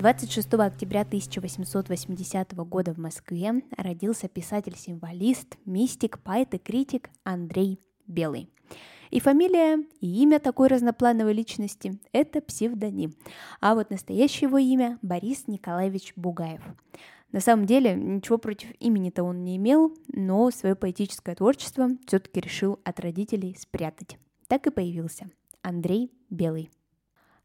26 октября 1880 года в Москве родился писатель-символист, мистик, поэт и критик Андрей Белый. И фамилия, и имя такой разноплановой личности – это псевдоним. А вот настоящее его имя – Борис Николаевич Бугаев. На самом деле, ничего против имени-то он не имел, но свое поэтическое творчество все-таки решил от родителей спрятать. Так и появился Андрей Белый.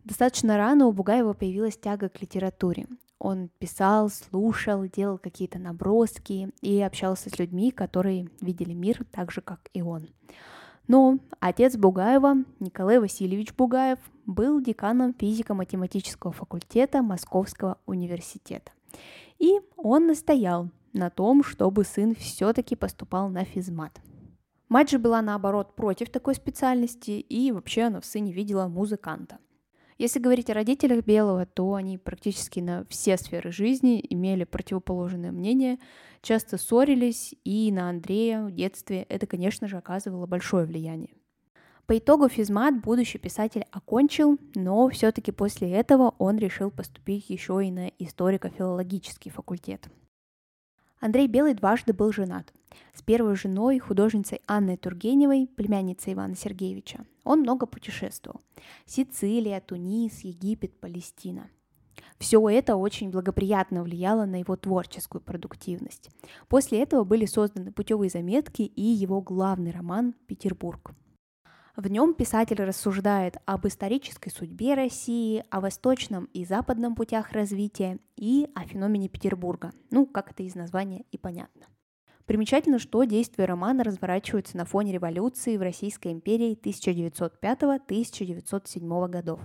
Достаточно рано у Бугаева появилась тяга к литературе. Он писал, слушал, делал какие-то наброски и общался с людьми, которые видели мир так же, как и он. Но отец Бугаева, Николай Васильевич Бугаев, был деканом физико-математического факультета Московского университета. И он настоял на том, чтобы сын все-таки поступал на физмат. Мать же была, наоборот, против такой специальности, и вообще она в сыне видела музыканта. Если говорить о родителях Белого, то они практически на все сферы жизни имели противоположное мнение, часто ссорились, и на Андрея в детстве это, конечно же, оказывало большое влияние. По итогу физмат будущий писатель окончил, но все-таки после этого он решил поступить еще и на историко-филологический факультет. Андрей Белый дважды был женат. С первой женой, художницей Анной Тургеневой, племянницей Ивана Сергеевича, он много путешествовал. Сицилия, Тунис, Египет, Палестина. Все это очень благоприятно влияло на его творческую продуктивность. После этого были созданы путевые заметки и его главный роман «Петербург». В нем писатель рассуждает об исторической судьбе России, о восточном и западном путях развития и о феномене Петербурга. Ну, как это из названия и понятно. Примечательно, что действие романа разворачивается на фоне революции в Российской империи 1905-1907 годов.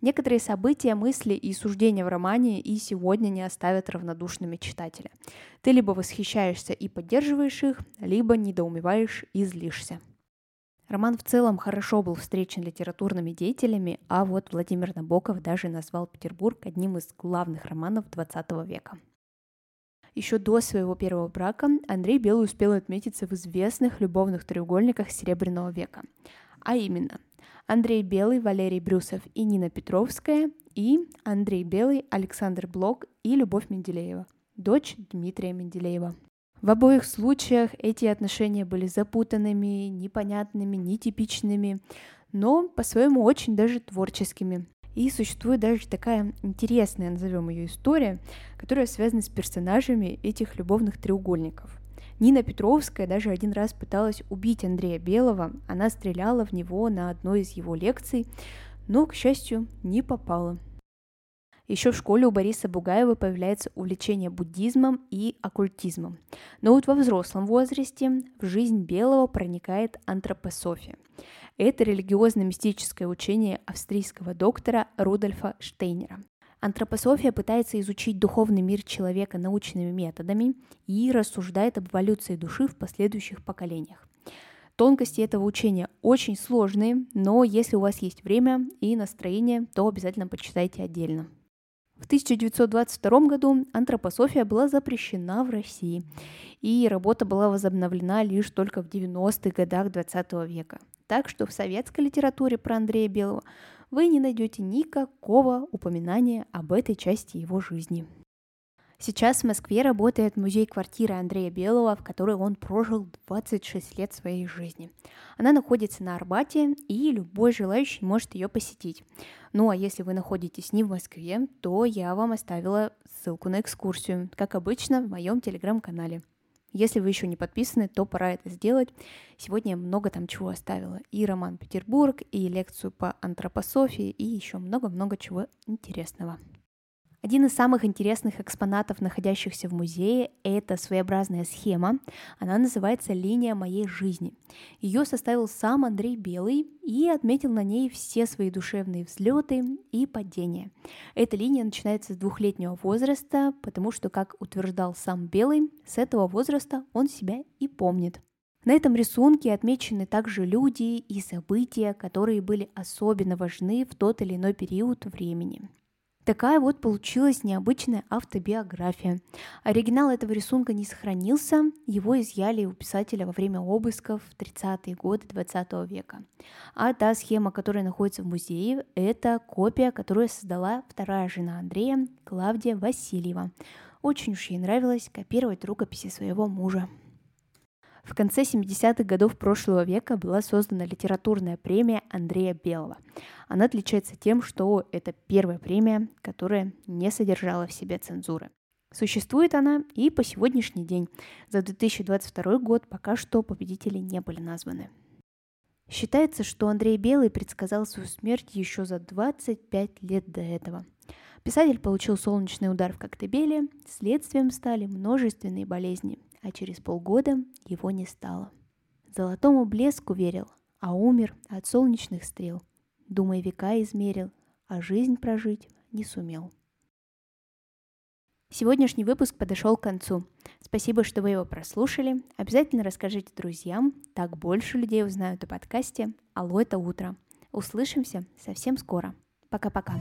Некоторые события, мысли и суждения в романе и сегодня не оставят равнодушными читателя. Ты либо восхищаешься и поддерживаешь их, либо недоумеваешь и злишься. Роман в целом хорошо был встречен литературными деятелями, а вот Владимир Набоков даже назвал Петербург одним из главных романов XX века. Еще до своего первого брака Андрей Белый успел отметиться в известных любовных треугольниках Серебряного века. А именно, Андрей Белый, Валерий Брюсов и Нина Петровская, и Андрей Белый, Александр Блок и Любовь Менделеева, дочь Дмитрия Менделеева. В обоих случаях эти отношения были запутанными, непонятными, нетипичными, но по-своему очень даже творческими. И существует даже такая интересная, назовем ее история, которая связана с персонажами этих любовных треугольников. Нина Петровская даже один раз пыталась убить Андрея Белого, она стреляла в него на одной из его лекций, но, к счастью, не попала. Еще в школе у Бориса Бугаева появляется увлечение буддизмом и оккультизмом. Но вот во взрослом возрасте в жизнь Белого проникает антропософия. Это религиозно-мистическое учение австрийского доктора Рудольфа Штейнера. Антропософия пытается изучить духовный мир человека научными методами и рассуждает об эволюции души в последующих поколениях. Тонкости этого учения очень сложные, но если у вас есть время и настроение, то обязательно почитайте отдельно. В 1922 году антропософия была запрещена в России, и работа была возобновлена лишь только в 90-х годах 20 века. Так что в советской литературе про Андрея Белого вы не найдете никакого упоминания об этой части его жизни. Сейчас в Москве работает музей-квартира Андрея Белого, в которой он прожил 26 лет своей жизни. Она находится на Арбате, и любой желающий может ее посетить. Ну а если вы находитесь не в Москве, то я вам оставила ссылку на экскурсию, как обычно, в моем телеграм-канале. Если вы еще не подписаны, то пора это сделать. Сегодня много там чего оставила. И роман «Петербург», и лекцию по антропософии, и еще много-много чего интересного. Один из самых интересных экспонатов, находящихся в музее, это своеобразная схема. Она называется «Линия моей жизни». Ее составил сам Андрей Белый и отметил на ней все свои душевные взлеты и падения. Эта линия начинается с двухлетнего возраста, потому что, как утверждал сам Белый, с этого возраста он себя и помнит. На этом рисунке отмечены также люди и события, которые были особенно важны в тот или иной период времени. Такая вот получилась необычная автобиография. Оригинал этого рисунка не сохранился, его изъяли у писателя во время обысков в 30-е годы 20 века. А та схема, которая находится в музее, это копия, которую создала вторая жена Андрея, Клавдия Васильева. Очень уж ей нравилось копировать рукописи своего мужа. В конце 70-х годов прошлого века была создана литературная премия Андрея Белого. Она отличается тем, что это первая премия, которая не содержала в себе цензуры. Существует она и по сегодняшний день. За 2022 год пока что победители не были названы. Считается, что Андрей Белый предсказал свою смерть еще за 25 лет до этого. Писатель получил солнечный удар в Коктебеле, следствием стали множественные болезни, а через полгода его не стало. Золотому блеску верил, а умер от солнечных стрел. Думай, века измерил, а жизнь прожить не сумел. Сегодняшний выпуск подошел к концу. Спасибо, что вы его прослушали. Обязательно расскажите друзьям, так больше людей узнают о подкасте «Алло, это утро». Услышимся совсем скоро. Пока-пока.